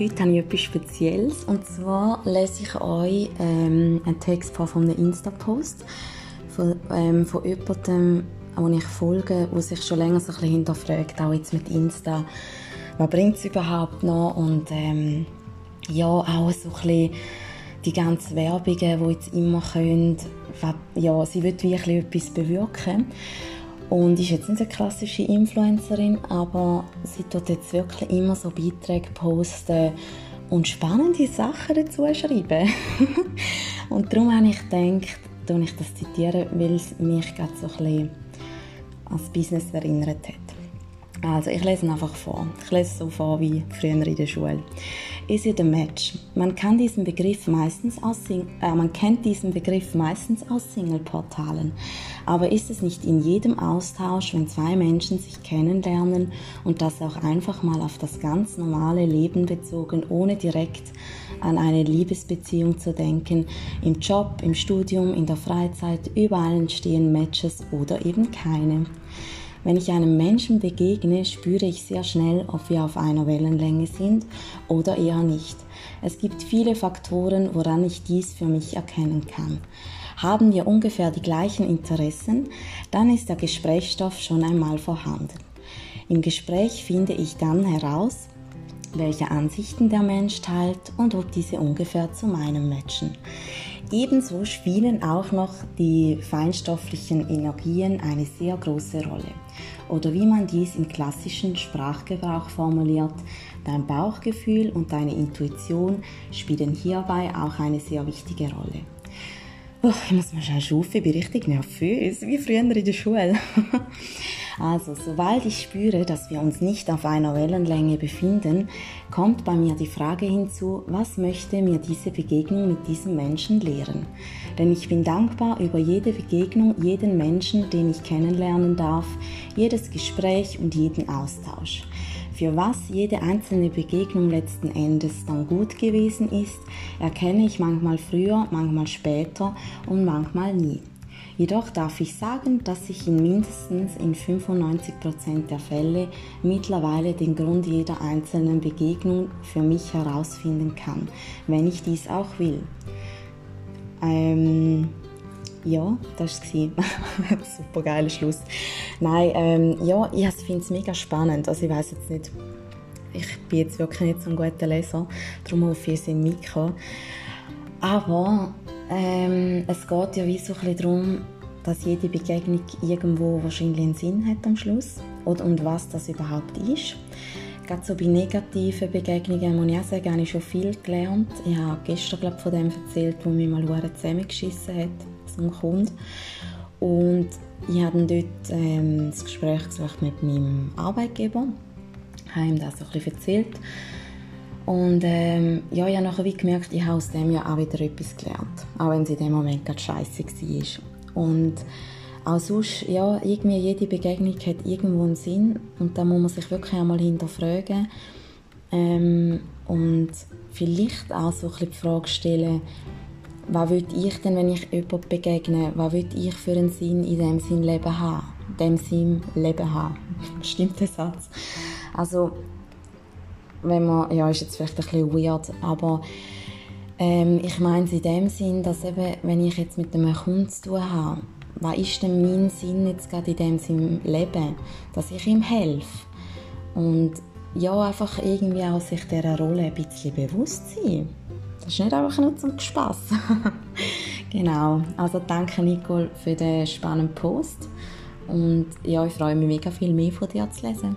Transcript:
Heute habe ich etwas Spezielles. Und zwar lese ich euch ähm, einen Text von einem Insta-Post von, ähm, von jemandem, den ich folge, der sich schon länger so ein bisschen hinterfragt, auch jetzt mit Insta, was bringt es überhaupt noch? Und ähm, ja, auch so ein bisschen die ganzen Werbungen, die jetzt immer können, ja, sie will wirklich etwas bewirken und ist jetzt nicht eine klassische Influencerin, aber sie tut jetzt wirklich immer so Beiträge posten und spannende Sachen dazu schreiben. und darum habe ich gedacht, ich das zitieren, weil es mich gerade so ein bisschen ans Business erinnert hat. Also, ich lese einfach vor. Ich lese so vor wie früher in der Schule. Is it a match? Man kann diesen Begriff meistens aus Sing äh, man kennt diesen Begriff meistens aus Single-Portalen. Aber ist es nicht in jedem Austausch, wenn zwei Menschen sich kennenlernen und das auch einfach mal auf das ganz normale Leben bezogen, ohne direkt an eine Liebesbeziehung zu denken, im Job, im Studium, in der Freizeit, überall entstehen Matches oder eben keine. Wenn ich einem Menschen begegne, spüre ich sehr schnell, ob wir auf einer Wellenlänge sind oder eher nicht. Es gibt viele Faktoren, woran ich dies für mich erkennen kann. Haben wir ungefähr die gleichen Interessen, dann ist der Gesprächsstoff schon einmal vorhanden. Im Gespräch finde ich dann heraus, welche Ansichten der Mensch teilt und ob diese ungefähr zu meinem matchen. Ebenso spielen auch noch die feinstofflichen Energien eine sehr große Rolle. Oder wie man dies im klassischen Sprachgebrauch formuliert, dein Bauchgefühl und deine Intuition spielen hierbei auch eine sehr wichtige Rolle. Oh, ich muss mal schauen, ich bin richtig nervös, wie früher in der Schule. Also, sobald ich spüre, dass wir uns nicht auf einer Wellenlänge befinden, kommt bei mir die Frage hinzu, was möchte mir diese Begegnung mit diesem Menschen lehren? Denn ich bin dankbar über jede Begegnung, jeden Menschen, den ich kennenlernen darf, jedes Gespräch und jeden Austausch. Für was jede einzelne Begegnung letzten Endes dann gut gewesen ist, erkenne ich manchmal früher, manchmal später und manchmal nie. Jedoch darf ich sagen, dass ich in mindestens in 95% der Fälle mittlerweile den Grund jeder einzelnen Begegnung für mich herausfinden kann, wenn ich dies auch will. Ähm, ja, das war super geiler Schluss. Nein, ähm, ja, ich finde es mega spannend. Also ich weiß jetzt nicht, ich bin jetzt wirklich nicht so ein guter Leser, darum hoffe ich, ihr seid mitgekommen. Aber ähm, es geht ja wie so ein darum, dass jede Begegnung irgendwo wahrscheinlich einen Sinn hat am Schluss und, und was das überhaupt ist. Gerade so bei negativen Begegnungen muss ich auch sagen, habe ich schon viel gelernt. Ich habe gestern glaub, von dem erzählt, wo mich mal zusammengeschissen hat, so ein Kunde. Und ich habe dann dort ähm, das Gespräch mit meinem Arbeitgeber, habe ihm das so ein bisschen erzählt und ähm, ja, ich habe nachher wie gemerkt, ich habe aus dem ja auch wieder etwas gelernt. Auch wenn es in dem Moment gerade scheiße war. Und auch sonst, ja, irgendwie jede Begegnung hat irgendwo einen Sinn. Und da muss man sich wirklich einmal hinterfragen. Ähm, und vielleicht auch so ein bisschen die Frage stellen, was will ich denn, wenn ich jemandem begegne, was will ich für einen Sinn in dem Sinn Leben haben? Dem Sinn Leben haben. Stimmt der Satz? Also, wenn man, ja, ist jetzt vielleicht ein bisschen weird, aber ähm, ich meine es in dem Sinn, dass eben, wenn ich jetzt mit einem Kunden zu tun habe, was ist denn mein Sinn jetzt gerade in dem Sinn Leben? Dass ich ihm helfe. Und ja, einfach irgendwie auch sich dieser Rolle ein bisschen bewusst sein. Das ist nicht einfach nur zum Spass. genau. Also danke Nicole für den spannenden Post. Und ja, ich freue mich mega viel mehr von dir zu lesen.